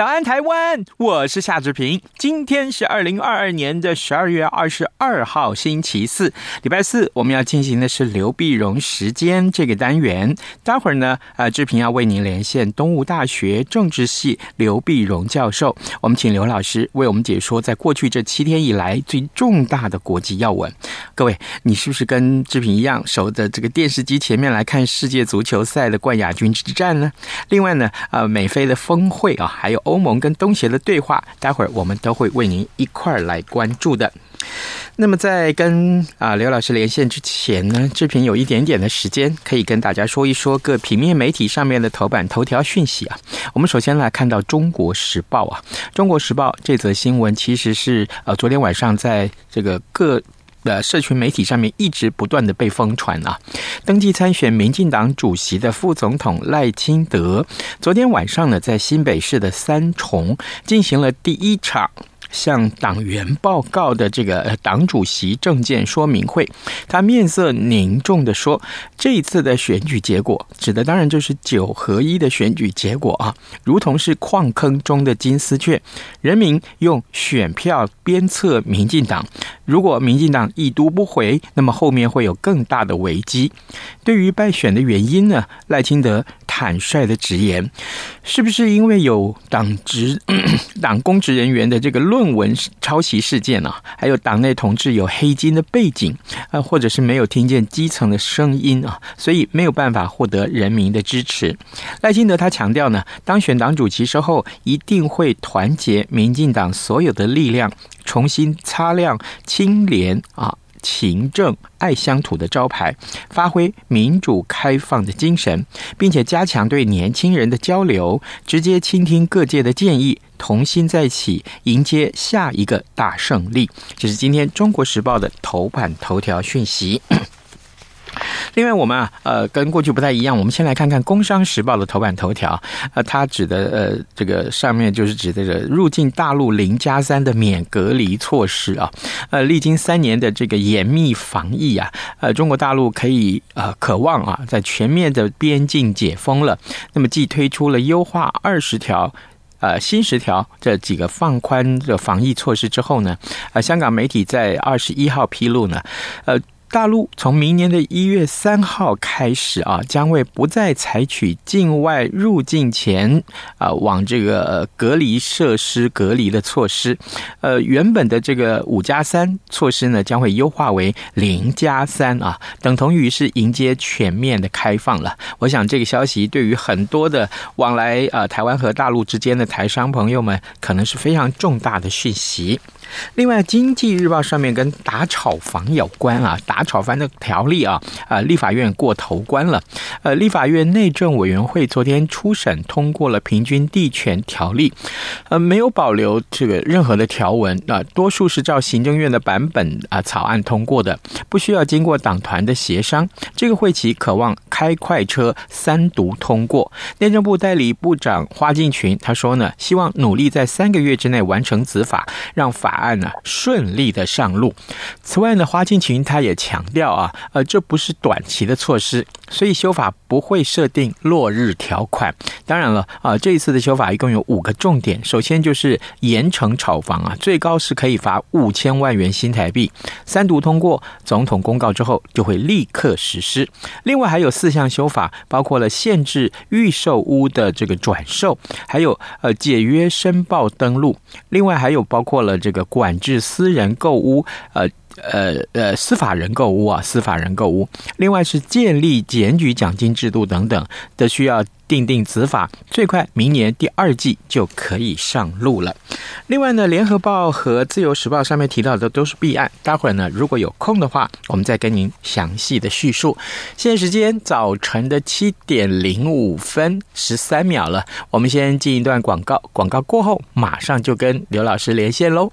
早安，台湾！我是夏志平。今天是二零二二年的十二月二十二号，星期四，礼拜四。我们要进行的是刘碧荣时间这个单元。待会儿呢，呃，志平要为您连线东吴大学政治系刘碧荣教授。我们请刘老师为我们解说，在过去这七天以来最重大的国际要闻。各位，你是不是跟志平一样守着这个电视机前面来看世界足球赛的冠亚军之战呢？另外呢，呃，美菲的峰会啊，还有。欧盟跟东协的对话，待会儿我们都会为您一块儿来关注的。那么在跟啊刘老师连线之前呢，志平有一点点的时间，可以跟大家说一说各平面媒体上面的头版头条讯息啊。我们首先来看到《中国时报》啊，《中国时报》这则新闻其实是呃昨天晚上在这个各。的社群媒体上面一直不断的被疯传啊，登记参选民进党主席的副总统赖清德，昨天晚上呢，在新北市的三重进行了第一场。向党员报告的这个党主席政见说明会，他面色凝重地说：“这一次的选举结果，指的当然就是九合一的选举结果啊，如同是矿坑中的金丝雀，人民用选票鞭策民进党。如果民进党一读不回，那么后面会有更大的危机。对于败选的原因呢，赖清德。”坦率的直言，是不是因为有党职、党公职人员的这个论文抄袭事件啊？还有党内同志有黑金的背景啊，或者是没有听见基层的声音啊，所以没有办法获得人民的支持。赖清德他强调呢，当选党主席之后，一定会团结民进党所有的力量，重新擦亮清廉啊。勤政爱乡土的招牌，发挥民主开放的精神，并且加强对年轻人的交流，直接倾听各界的建议，同心再起，迎接下一个大胜利。这是今天《中国时报》的头版头条讯息。另外，我们啊，呃，跟过去不太一样。我们先来看看《工商时报》的头版头条，呃，它指的呃，这个上面就是指的这个入境大陆零加三的免隔离措施啊。呃，历经三年的这个严密防疫啊，呃，中国大陆可以呃渴望啊，在全面的边境解封了。那么，既推出了优化二十条、呃新十条这几个放宽的防疫措施之后呢，呃，香港媒体在二十一号披露呢，呃。大陆从明年的一月三号开始啊，将会不再采取境外入境前啊往这个隔离设施隔离的措施。呃，原本的这个五加三措施呢，将会优化为零加三啊，等同于是迎接全面的开放了。我想这个消息对于很多的往来啊台湾和大陆之间的台商朋友们，可能是非常重大的讯息。另外，《经济日报》上面跟打炒房有关啊，打炒房的条例啊，呃，立法院过头关了。呃，立法院内政委员会昨天初审通过了平均地权条例，呃，没有保留这个任何的条文啊，多数是照行政院的版本啊，草案通过的，不需要经过党团的协商。这个会期渴望开快车三读通过。内政部代理部长花敬群他说呢，希望努力在三个月之内完成子法，让法。案呢顺利的上路。此外呢，花敬群他也强强调啊，呃，这不是短期的措施，所以修法不会设定落日条款。当然了啊，这一次的修法一共有五个重点。首先就是严惩炒房啊，最高是可以罚五千万元新台币。三读通过，总统公告之后就会立刻实施。另外还有四项修法，包括了限制预售屋的这个转售，还有呃解约申报登录。另外还有包括了这个。管制私人购屋，呃呃呃司法人购屋啊，司法人购屋。另外是建立检举奖金制度等等都需要。定定子法，最快明年第二季就可以上路了。另外呢，《联合报》和《自由时报》上面提到的都是弊案。待会儿呢，如果有空的话，我们再跟您详细的叙述。现在时间早晨的七点零五分十三秒了，我们先进一段广告，广告过后马上就跟刘老师连线喽。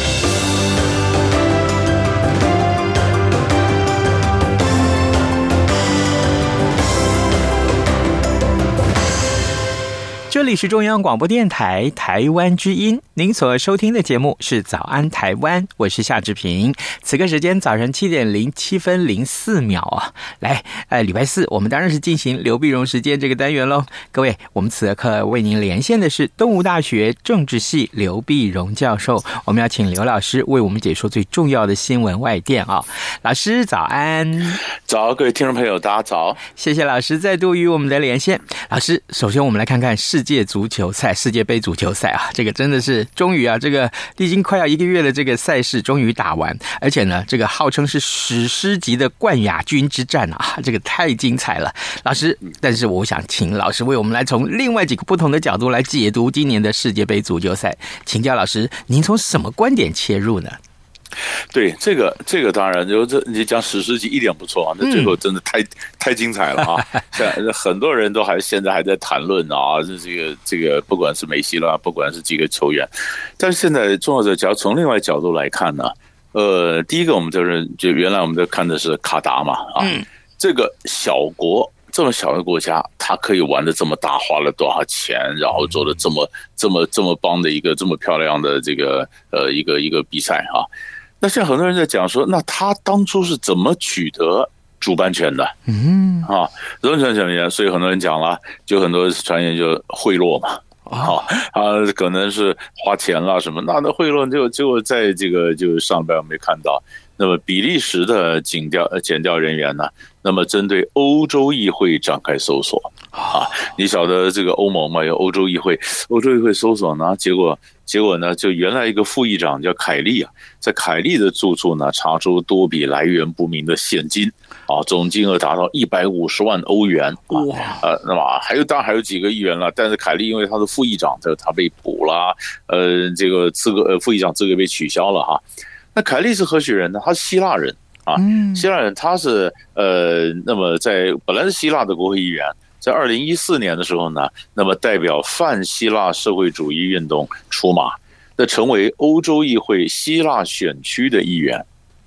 这里是中央广播电台台湾之音，您所收听的节目是《早安台湾》，我是夏志平。此刻时间早晨七点零七分零四秒啊，来，呃，礼拜四我们当然是进行刘碧荣时间这个单元喽。各位，我们此刻为您连线的是东吴大学政治系刘碧荣教授，我们要请刘老师为我们解说最重要的新闻外电啊。老师早安，早，各位听众朋友，大家早，谢谢老师再度与我们的连线。老师，首先我们来看看世界足球赛、世界杯足球赛啊，这个真的是终于啊，这个历经快要一个月的这个赛事终于打完，而且呢，这个号称是史诗级的冠亚军之战啊，这个太精彩了。老师，但是我想请老师为我们来从另外几个不同的角度来解读今年的世界杯足球赛，请教老师，您从什么观点切入呢？对，这个这个当然，就这你讲史诗级一点不错啊，那最后真的太、嗯、太精彩了啊！像很多人都还现在还在谈论啊，这这个这个不管是梅西啦，不管是几个球员，但是现在重要的，只要从另外角度来看呢，呃，第一个我们就是就原来我们都看的是卡达嘛啊，嗯、这个小国这么小的国家，他可以玩的这么大，花了多少钱，然后做的这么这么这么棒的一个这么漂亮的这个呃一个一个比赛啊。那现在很多人在讲说，那他当初是怎么取得主办权的？嗯啊，怎么讲讲所以很多人讲了，就很多传言就贿赂嘛，啊啊，可能是花钱了什么，那那贿赂就就在这个就上边没看到。那么比利时的警调呃检调人员呢，那么针对欧洲议会展开搜索啊，你晓得这个欧盟嘛，有欧洲议会，欧洲议会搜索呢，结果。结果呢，就原来一个副议长叫凯利啊，在凯利的住处呢，查出多笔来源不明的现金啊，总金额达到一百五十万欧元哇！呃，那么还有当然还有几个议员了，但是凯利因为他是副议长，他他被捕了，呃，这个资格呃副议长资格被取消了哈。那凯利是何许人呢？他是希腊人啊，希腊人，他是呃，那么在本来是希腊的国会议员。在二零一四年的时候呢，那么代表泛希腊社会主义运动出马，那成为欧洲议会希腊选区的议员，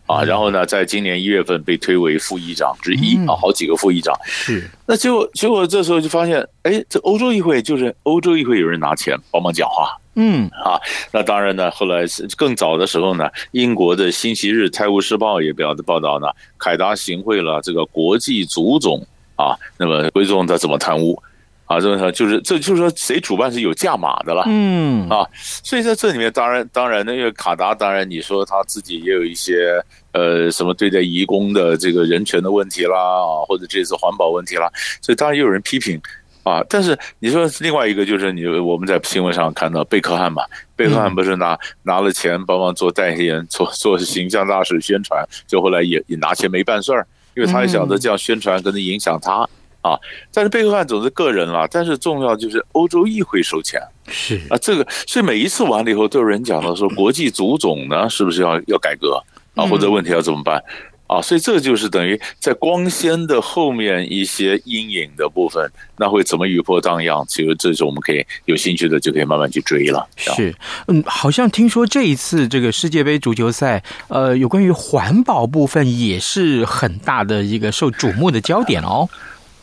啊，然后呢，在今年一月份被推为副议长之一啊，好几个副议长。是，那结果结果这时候就发现，哎，这欧洲议会就是欧洲议会有人拿钱帮忙讲话，嗯。啊，那当然呢，后来是更早的时候呢，英国的《星期日泰晤士报》也表的报道呢，凯达行贿了这个国际足总。啊，那么归宗他怎么贪污？啊，这么就是这就是说谁主办是有价码的了，嗯啊，所以在这里面当然当然那个卡达当然你说他自己也有一些呃什么对待移工的这个人权的问题啦啊，或者这次环保问题啦，所以当然也有人批评啊。但是你说另外一个就是你我们在新闻上看到贝克汉嘛，贝克汉不是拿拿了钱帮忙做代言做做形象大使宣传，就后来也也拿钱没办事儿，因为他也晓得这样宣传可能影响他。啊，但是背后汉总是个人了，但是重要就是欧洲议会收钱是。啊，这个所以每一次完了以后，都有人讲到说国际足总呢是不是要要改革？啊，或者问题要怎么办啊？所以这个就是等于在光鲜的后面一些阴影的部分，那会怎么雨波荡漾？其实这是我们可以有兴趣的就可以慢慢去追了。是，嗯，好像听说这一次这个世界杯足球赛，呃，有关于环保部分也是很大的一个受瞩目的焦点哦。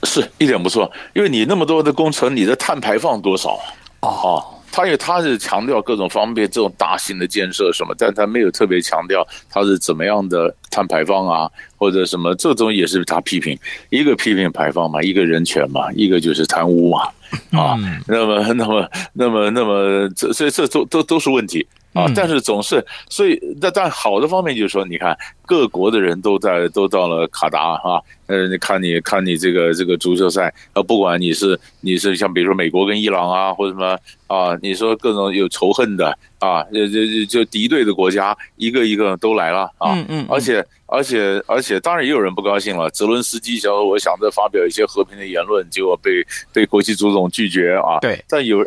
是一点不错，因为你那么多的工程，你的碳排放多少啊？哦，他因为他是强调各种方便，这种大型的建设什么，但他没有特别强调他是怎么样的碳排放啊，或者什么，这种也是他批评，一个批评排放嘛，一个人权嘛，一个就是贪污嘛，啊，那么那么那么那么这所以这都都都是问题。啊，但是总是，所以但但好的方面就是说，你看各国的人都在都到了卡达啊，呃，你看你看你这个这个足球赛，呃，不管你是你是像比如说美国跟伊朗啊，或者什么啊，你说各种有仇恨的啊，就就就敌对的国家，一个一个都来了啊，嗯嗯，而且。而且而且，当然也有人不高兴了。泽伦斯基想说，我想着发表一些和平的言论，结果被被国际足总拒绝啊。对。但有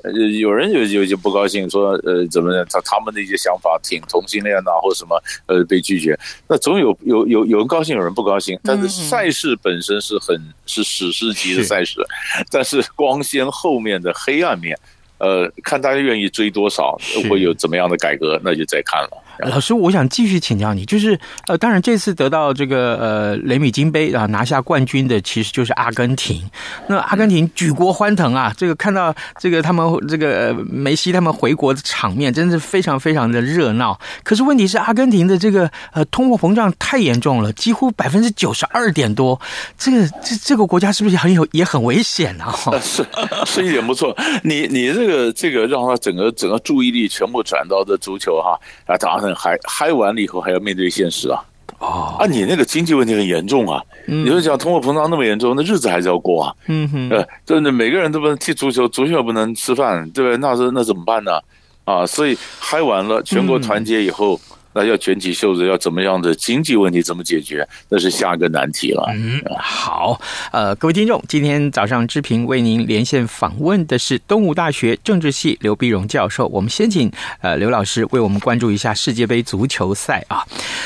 有人有有些不高兴，说呃怎么样？他他们的一些想法挺同性恋呐，或者什么呃被拒绝。那总有有有有人高兴，有人不高兴。但是赛事本身是很是史诗级的赛事，但是光鲜后面的黑暗面，呃，看大家愿意追多少，会有怎么样的改革，那就再看了。老师，我想继续请教你，就是呃，当然这次得到这个呃雷米金杯啊拿下冠军的，其实就是阿根廷。那阿根廷举国欢腾啊，这个看到这个他们这个梅西他们回国的场面，真的是非常非常的热闹。可是问题是，阿根廷的这个呃通货膨胀太严重了，几乎百分之九十二点多，这个这这个国家是不是很有也很危险啊？是是一点不错，你你这个这个让他整个整个注意力全部转到这足球哈啊，当然。嗨嗨完了以后还要面对现实啊！哦，啊，你那个经济问题很严重啊！你说讲通货膨胀那么严重，那日子还是要过啊！嗯哼，呃，真的每个人都不能踢足球，足球也不能吃饭，对不对？那是那怎么办呢？啊，所以嗨完了，全国团结以后。那要卷起袖子，要怎么样的经济问题怎么解决？那是下一个难题了。嗯，好，呃，各位听众，今天早上之平为您连线访问的是东吴大学政治系刘碧荣教授。我们先请呃刘老师为我们关注一下世界杯足球赛啊。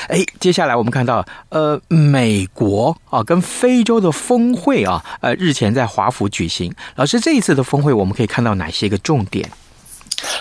哎，接下来我们看到呃美国啊跟非洲的峰会啊，呃日前在华府举行。老师，这一次的峰会我们可以看到哪些个重点？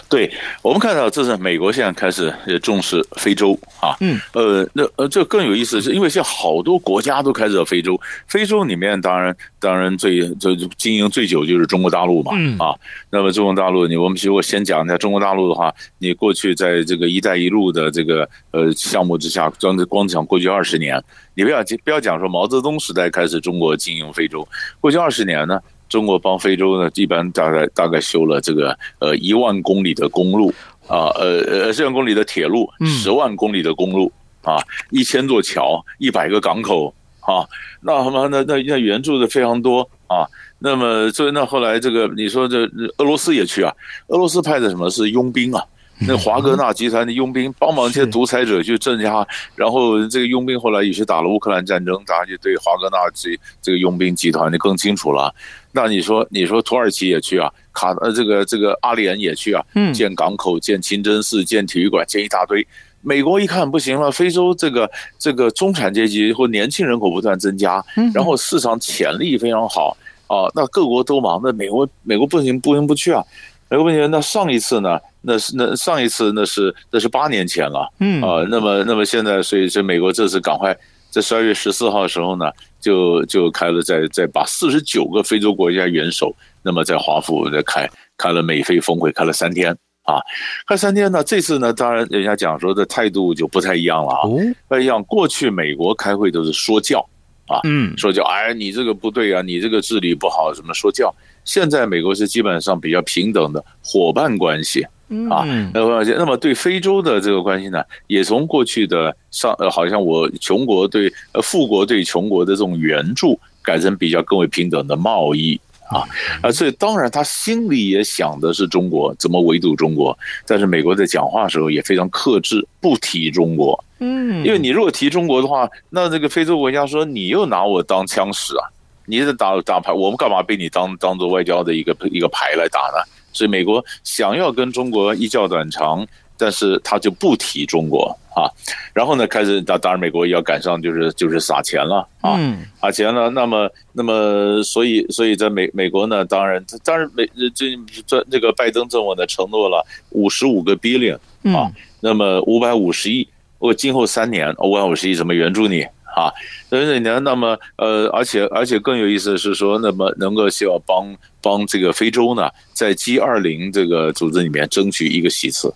对，我们看到这是美国现在开始也重视非洲啊，嗯，呃，那呃，这更有意思，是因为现在好多国家都开始非洲，非洲里面当然当然最最经营最久就是中国大陆嘛，嗯啊，那么中国大陆，你我们如果先讲一下中国大陆的话，你过去在这个“一带一路”的这个呃项目之下，光光讲过去二十年，你不要不要讲说毛泽东时代开始中国经营非洲，过去二十年呢。中国帮非洲呢，一般大概大概修了这个呃一万公里的公路啊，呃呃十万公里的铁路，十万公里的公路啊，一千座桥，一百个港口啊，那他妈那那那援助的非常多啊，那么所以那后来这个你说这俄罗斯也去啊，俄罗斯派的什么是佣兵啊？那华格纳集团的佣兵帮忙这些独裁者去镇压，然后这个佣兵后来也是打了乌克兰战争，大家就对华格纳这这个佣兵集团就更清楚了。那你说，你说土耳其也去啊？卡呃，这个这个阿联也去啊？嗯，建港口、建清真寺、建体育馆、建一大堆。美国一看不行了，非洲这个这个中产阶级或年轻人口不断增加，然后市场潜力非常好啊。那各国都忙，那美国美国不行不行不去啊？美国不行，那上一次呢？那是那上一次那是那是八年前了，嗯啊，那么那么现在，所以这美国这次赶快在十二月十四号的时候呢，就就开了在在把四十九个非洲国家元首，那么在华府在开开了美非峰会，开了三天啊，开三天呢，这次呢，当然人家讲说的态度就不太一样了啊，不一样。过去美国开会都是说教啊，嗯，说教，哎，你这个不对啊，你这个治理不好，什么说教。现在美国是基本上比较平等的伙伴关系啊。那么，那么对非洲的这个关系呢，也从过去的上呃，好像我穷国对呃富国对穷国的这种援助，改成比较更为平等的贸易。啊啊，所以当然他心里也想的是中国怎么围堵中国，但是美国在讲话的时候也非常克制，不提中国。嗯，因为你如果提中国的话，那这个非洲国家说你又拿我当枪使啊，你是打打牌，我们干嘛被你当当做外交的一个一个牌来打呢？所以美国想要跟中国一较短长。但是他就不提中国啊，然后呢，开始当当然美国也要赶上，就是就是撒钱了啊，撒钱了。那么那么，所以所以在美美国呢，当然当然美这这这个拜登政府呢承诺了五十五个 billion 啊，那么五百五十亿，我今后三年五百五十亿怎么援助你？啊，所以呢，那么呃，而且而且更有意思的是说，那么能够希望帮帮这个非洲呢，在 G 二零这个组织里面争取一个席次，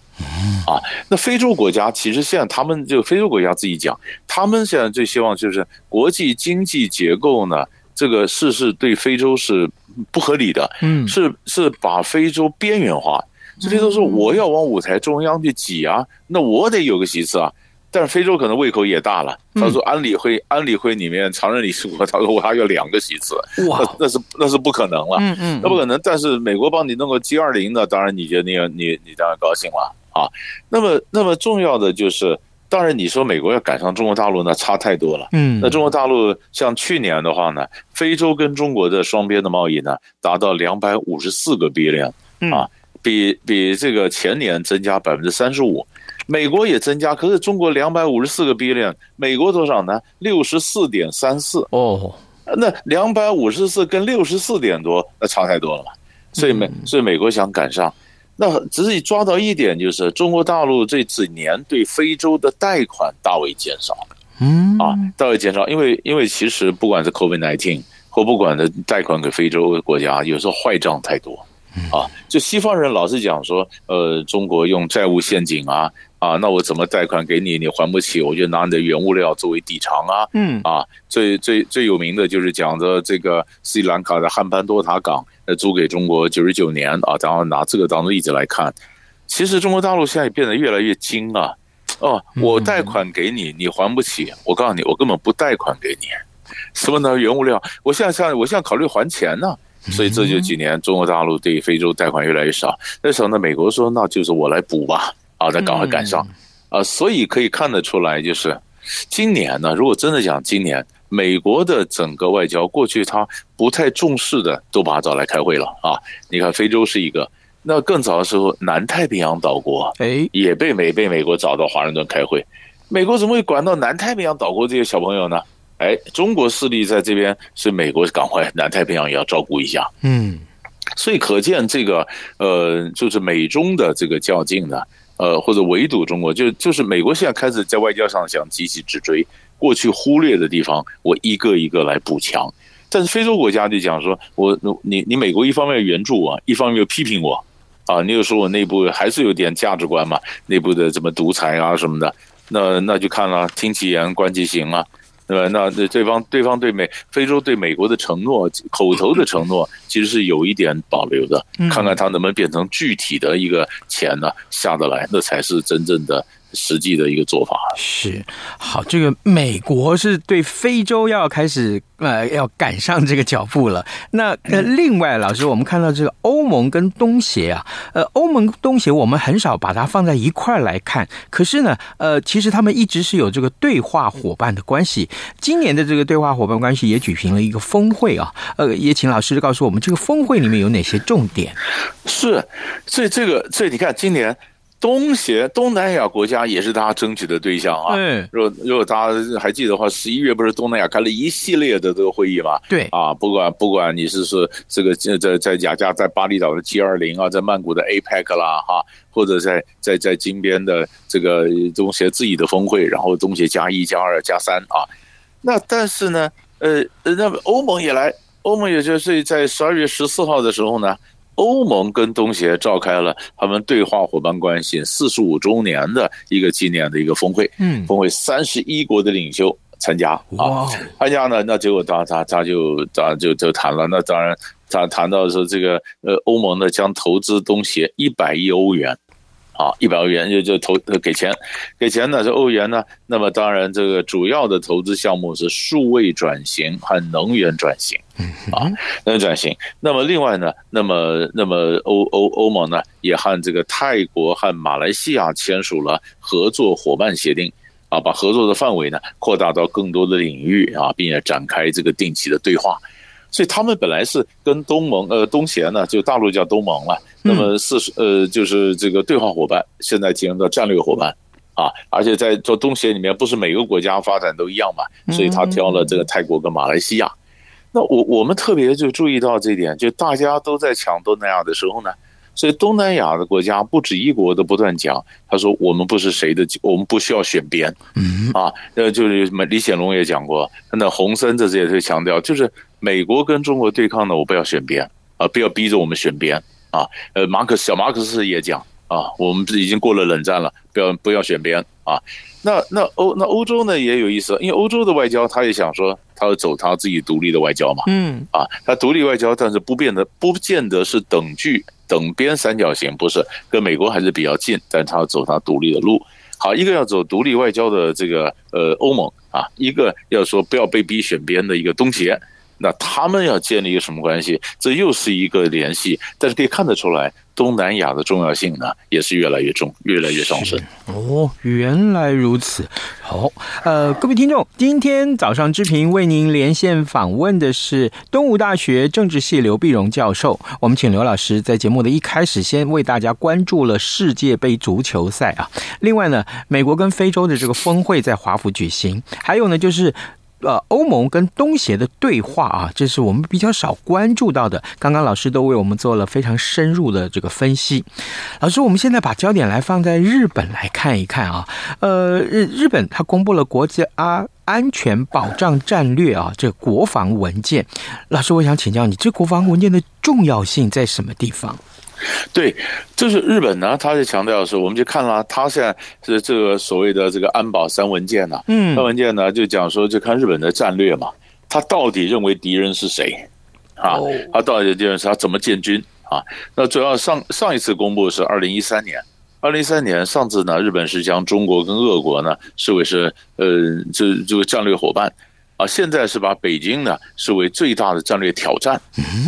啊，那非洲国家其实现在他们就非洲国家自己讲，他们现在最希望就是国际经济结构呢，这个事是对非洲是不合理的，嗯，是是把非洲边缘化，这些都是我要往舞台中央去挤啊，那我得有个席次啊。但是非洲可能胃口也大了。他说安理会，安理会里面常任理事国，他说我还有两个席次，哇，那是那是不可能了，嗯嗯，那不可能。但是美国帮你弄个 G 二零的，当然你觉得你你你当然高兴了啊。那么那么重要的就是，当然你说美国要赶上中国大陆，那差太多了。嗯，那中国大陆像去年的话呢，非洲跟中国的双边的贸易呢，达到两百五十四个 billion 啊，比比这个前年增加百分之三十五。美国也增加，可是中国两百五十四个 billion，美国多少呢？六十四点三四哦，那两百五十四跟六十四点多，那差太多了嘛。所以美，所以美国想赶上，那只是抓到一点，就是中国大陆这几年对非洲的贷款大为减少，嗯啊，大为减少，因为因为其实不管是 COVID nineteen 或不管的贷款给非洲国家，有时候坏账太多。啊，就西方人老是讲说，呃，中国用债务陷阱啊，啊，那我怎么贷款给你，你还不起，我就拿你的原物料作为抵偿啊，嗯，啊，最最最有名的就是讲的这个斯里兰卡的汉班多塔港，呃，租给中国九十九年啊，然后拿这个当例子来看，其实中国大陆现在变得越来越精啊，哦，我贷款给你，你还不起，我告诉你，我根本不贷款给你，什么呢？原物料，我现在现在我现在考虑还钱呢。所以这就几年，中国大陆对非洲贷款越来越少。那时候呢，美国说那就是我来补吧，啊，再赶快赶上，啊，所以可以看得出来，就是今年呢，如果真的讲今年，美国的整个外交过去他不太重视的，都把他找来开会了啊。你看非洲是一个，那更早的时候，南太平洋岛国哎也被美被美国找到华盛顿开会，美国怎么会管到南太平洋岛国这些小朋友呢？哎，中国势力在这边，所以美国赶快南太平洋也要照顾一下。嗯，所以可见这个呃，就是美中的这个较劲呢，呃，或者围堵中国，就就是美国现在开始在外交上想积极直追，过去忽略的地方，我一个一个来补强。但是非洲国家就讲说，我你你美国一方面援助我，一方面又批评我，啊，你又说我内部还是有点价值观嘛，内部的怎么独裁啊什么的，那那就看了，听其言观其行啊。对吧，那对对方对方对美非洲对美国的承诺，口头的承诺其实是有一点保留的，看看他能不能变成具体的一个钱呢下得来，那才是真正的。实际的一个做法是好，这个美国是对非洲要开始呃要赶上这个脚步了。那呃，另外老师，我们看到这个欧盟跟东协啊，呃，欧盟东协我们很少把它放在一块来看，可是呢，呃，其实他们一直是有这个对话伙伴的关系。今年的这个对话伙伴关系也举行了一个峰会啊，呃，也请老师告诉我们这个峰会里面有哪些重点？是，所以这个，所以你看今年。东协、东南亚国家也是大家争取的对象啊。嗯，如果如果大家还记得的话，十一月不是东南亚开了一系列的这个会议嘛？对啊，不管不管你是说这个在在雅加在巴厘岛的 G 二零啊，在曼谷的 APEC 啦哈，或者在在在金边的这个东协自己的峰会，然后东协加一加二加三啊。那但是呢，呃，那么欧盟也来，欧盟也就是在十二月十四号的时候呢。欧盟跟东协召开了他们对话伙伴关系四十五周年的一个纪念的一个峰会，嗯，峰会三十一国的领袖参加啊，参加呢，那结果他他他就他就就谈了，那当然他谈到说这个呃，欧盟呢将投资东协一百亿欧元。啊，一百欧元就就投给钱，给钱呢是欧元呢。那么当然，这个主要的投资项目是数位转型和能源转型啊，能源转型。那么另外呢，那么那么欧欧欧盟呢也和这个泰国和马来西亚签署了合作伙伴协定啊，把合作的范围呢扩大到更多的领域啊，并且展开这个定期的对话。所以他们本来是跟东盟呃东协呢，就大陆叫东盟了。那么四十呃就是这个对话伙伴，现在进入到战略伙伴啊，而且在做东协里面，不是每个国家发展都一样嘛，所以他挑了这个泰国跟马来西亚。那我我们特别就注意到这一点，就大家都在抢东南亚的时候呢，所以东南亚的国家不止一国都不断讲，他说我们不是谁的，我们不需要选边嗯啊。呃，就是什么李显龙也讲过，那洪森这次也是强调，就是。美国跟中国对抗呢，我不要选边啊，不要逼着我们选边啊。呃，马克小马克思也讲啊，我们已经过了冷战了，不要不要选边啊。那那欧那欧洲呢也有意思，因为欧洲的外交他也想说，他要走他自己独立的外交嘛。嗯啊，他独立外交，但是不变得不见得是等距等边三角形，不是跟美国还是比较近，但他要走他独立的路。好，一个要走独立外交的这个呃欧盟啊，一个要说不要被逼选边的一个东协。那他们要建立一个什么关系？这又是一个联系，但是可以看得出来，东南亚的重要性呢，也是越来越重，越来越上升。哦，原来如此。好，呃，各位听众，今天早上之平为您连线访问的是东吴大学政治系刘碧荣教授。我们请刘老师在节目的一开始先为大家关注了世界杯足球赛啊。另外呢，美国跟非洲的这个峰会在华府举行，还有呢就是。呃，欧盟跟东协的对话啊，这是我们比较少关注到的。刚刚老师都为我们做了非常深入的这个分析。老师，我们现在把焦点来放在日本来看一看啊。呃，日日本它公布了国家安全保障战略啊，这国防文件。老师，我想请教你，这国防文件的重要性在什么地方？对，就是日本呢，他就强调的是，我们就看了，他现在是这个所谓的这个安保三文件呢，嗯，三文件呢就讲说，就看日本的战略嘛，他到底认为敌人是谁啊？他到底敌人是他怎么建军啊？那主要上上一次公布是二零一三年，二零一三年上次呢，日本是将中国跟俄国呢视为是呃这这个战略伙伴。啊，现在是把北京呢视为最大的战略挑战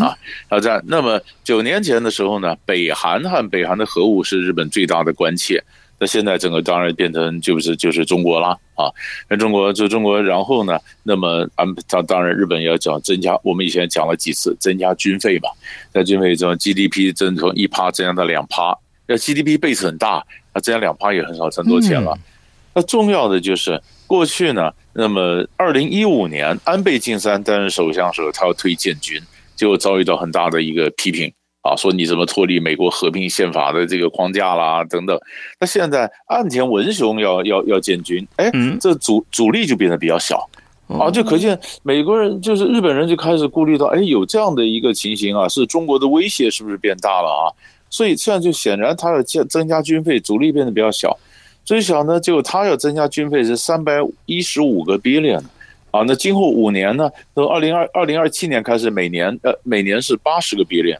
啊，挑战。那么九年前的时候呢，北韩和北韩的核武是日本最大的关切。那现在整个当然变成就是就是中国了啊，那中国就中国。然后呢，那么安，当当然日本也要讲增加，我们以前讲了几次增加军费嘛，在军费中 GDP 增从一趴增加到两趴，那 GDP base 很大，那增加两趴也很少，很多钱了。那重要的就是过去呢。那么，二零一五年，安倍晋三担任首相的时候，他要推建军，结果遭遇到很大的一个批评啊，说你怎么脱离美国和平宪法的这个框架啦，等等。那现在岸田文雄要要要建军，哎，这阻阻力就变得比较小啊，就可见美国人就是日本人就开始顾虑到，哎，有这样的一个情形啊，是中国的威胁是不是变大了啊？所以现在就显然他要增增加军费，阻力变得比较小。最小呢，结果他要增加军费是三百一十五个 billion 啊，那今后五年呢，从二零二二零二七年开始，每年呃每年是八十个 billion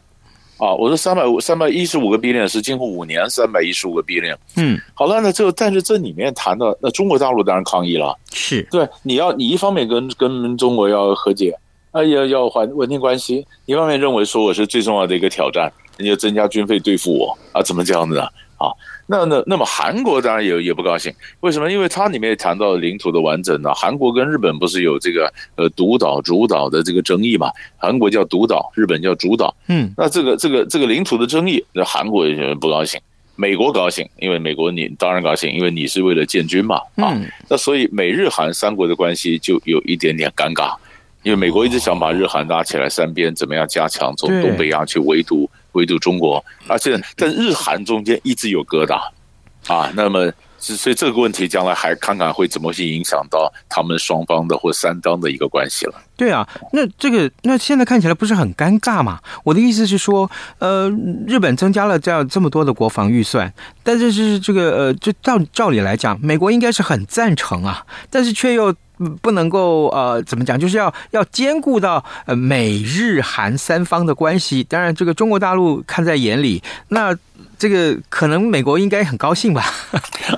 啊，我说三百五三百一十五个 billion 是今后五年三百一十五个 billion，嗯，好了，那这但是这里面谈的那中国大陆当然抗议了，是。对，你要你一方面跟跟中国要和解，啊要要缓稳定关系，一方面认为说我是最重要的一个挑战，你要增加军费对付我啊，怎么这样子啊？啊？那那那么韩国当然也也不高兴，为什么？因为它里面也谈到领土的完整呢。韩国跟日本不是有这个呃独岛主岛的这个争议嘛？韩国叫独岛，日本叫主岛。嗯，那这个这个这个领土的争议，那韩国也不高兴，美国高兴，因为美国你当然高兴，因为你是为了建军嘛。啊，那所以美日韩三国的关系就有一点点尴尬，因为美国一直想把日韩拉起来，三边怎么样加强从东北亚去围堵。围堵中国，而且在日韩中间一直有疙瘩，啊，那么所以这个问题将来还看看会怎么去影响到他们双方的或三方的一个关系了。对啊，那这个那现在看起来不是很尴尬嘛？我的意思是说，呃，日本增加了这样这么多的国防预算，但是是这个呃，就照照理来讲，美国应该是很赞成啊，但是却又不能够呃怎么讲，就是要要兼顾到呃美日韩三方的关系。当然，这个中国大陆看在眼里，那这个可能美国应该很高兴吧？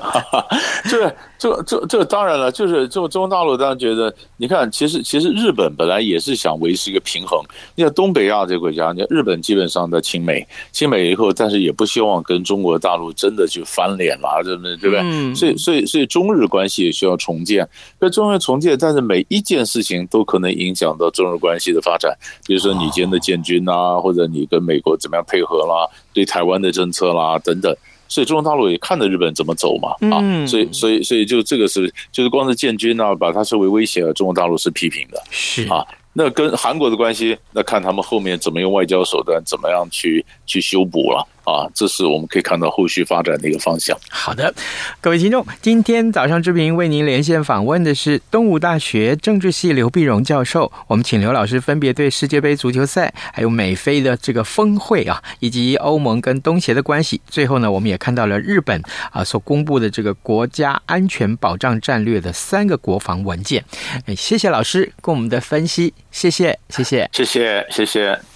这这这这当然了，就是中中国大陆当然觉得，你看，其实其实日本本来也是想维持一个平衡。你看东北亚这个国家，你看日本基本上在亲美，亲美以后，但是也不希望跟中国大陆真的去翻脸了，对不对？对不对？所以所以所以中日关系也需要重建。那中日重建，但是每一件事情都可能影响到中日关系的发展。比如说你今天的建军啊，或者你跟美国怎么样配合啦，对台湾的政策啦等等。所以中国大陆也看着日本怎么走嘛，啊，所以所以所以就这个是就是光是建军啊，把它视为威胁，中国大陆是批评的，是啊。那跟韩国的关系，那看他们后面怎么用外交手段，怎么样去去修补了。啊，这是我们可以看到后续发展的一个方向。好的，各位听众，今天早上之平为您连线访问的是东吴大学政治系刘碧荣教授。我们请刘老师分别对世界杯足球赛，还有美菲的这个峰会啊，以及欧盟跟东协的关系。最后呢，我们也看到了日本啊所公布的这个国家安全保障战略的三个国防文件。哎，谢谢老师跟我们的分析，谢谢，谢谢，谢谢，谢谢。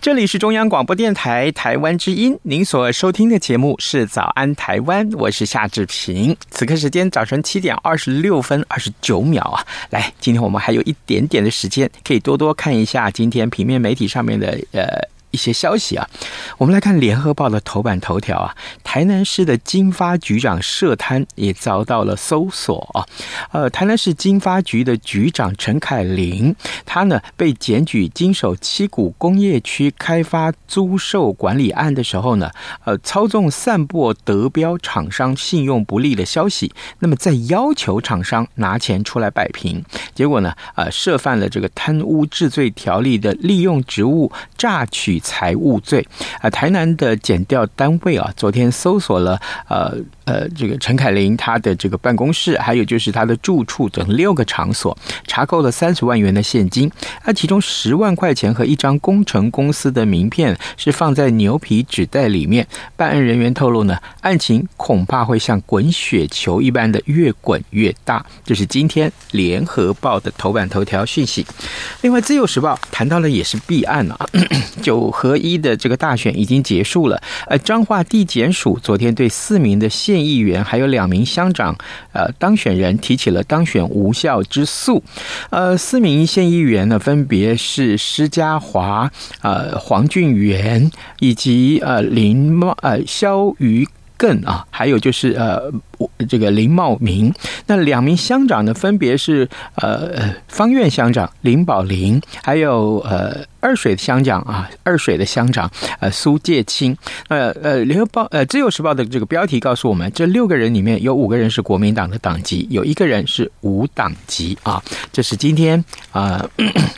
这里是中央广播电台台湾之音，您所收听的节目是《早安台湾》，我是夏志平。此刻时间早晨七点二十六分二十九秒啊，来，今天我们还有一点点的时间，可以多多看一下今天平面媒体上面的呃。一些消息啊，我们来看《联合报》的头版头条啊，台南市的经发局长涉贪也遭到了搜索啊。呃，台南市经发局的局长陈凯琳，他呢被检举经手七股工业区开发租售管理案的时候呢，呃，操纵散播德标厂商信用不利的消息，那么再要求厂商拿钱出来摆平，结果呢，呃，涉犯了这个贪污治罪条例的利用职务诈取。财务罪啊，台南的检调单位啊，昨天搜索了呃呃这个陈凯琳他的这个办公室，还有就是他的住处等六个场所，查扣了三十万元的现金，那其中十万块钱和一张工程公司的名片是放在牛皮纸袋里面。办案人员透露呢，案情恐怕会像滚雪球一般的越滚越大。这是今天联合报的头版头条讯息。另外，自由时报谈到了也是弊案啊，就。合一的这个大选已经结束了，呃，彰化地检署昨天对四名的县议员还有两名乡长，呃，当选人提起了当选无效之诉，呃，四名县议员呢，分别是施家华、呃，黄俊元以及呃林茂、呃萧瑜更啊，还有就是呃。这个林茂明，那两名乡长呢，分别是呃方苑乡长林宝林，还有呃二水的乡长啊，二水的乡长呃苏介清。呃呃，联合报呃自由时报的这个标题告诉我们，这六个人里面有五个人是国民党的党籍，有一个人是无党籍啊。这是今天啊、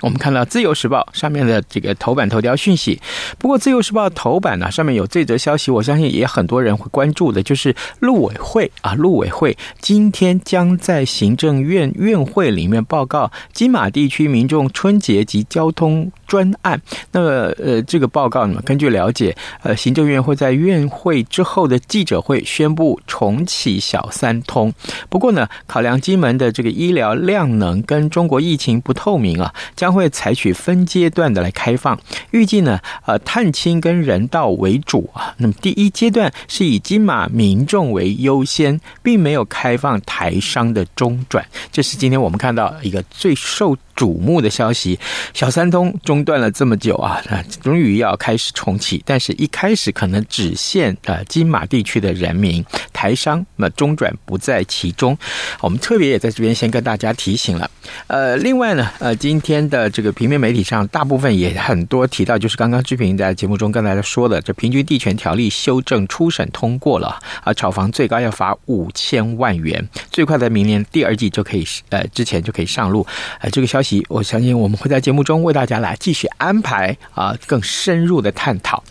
我们看到自由时报上面的这个头版头条讯息。不过自由时报头版呢，上面有这则消息，我相信也很多人会关注的，就是陆委会啊。陆委会今天将在行政院院会里面报告金马地区民众春节及交通专案。那么，呃，这个报告呢，根据了解，呃，行政院会在院会之后的记者会宣布重启小三通。不过呢，考量金门的这个医疗量能跟中国疫情不透明啊，将会采取分阶段的来开放。预计呢，呃，探亲跟人道为主啊。那么第一阶段是以金马民众为优先。并没有开放台商的中转，这是今天我们看到一个最受瞩目的消息。小三通中断了这么久啊，终于要开始重启，但是一开始可能只限呃金马地区的人民，台商那中转不在其中。我们特别也在这边先跟大家提醒了。呃，另外呢，呃，今天的这个平面媒体上大部分也很多提到，就是刚刚志平在节目中跟大家说的，这平均地权条例修正初审通过了啊，炒房最高要罚五千万元，最快在明年第二季就可以呃之前就可以上路。呃，这个消息。我相信我们会在节目中为大家来继续安排啊更深入的探讨。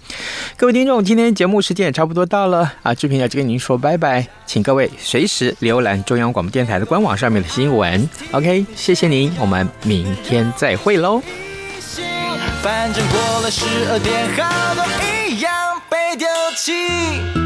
各位听众，今天节目时间也差不多到了啊，志平要跟您说拜拜，请各位随时浏览中央广播电台的官网上面的新闻。OK，谢谢您，我们明天再会喽。反正过了十二点，好多一样被丢弃。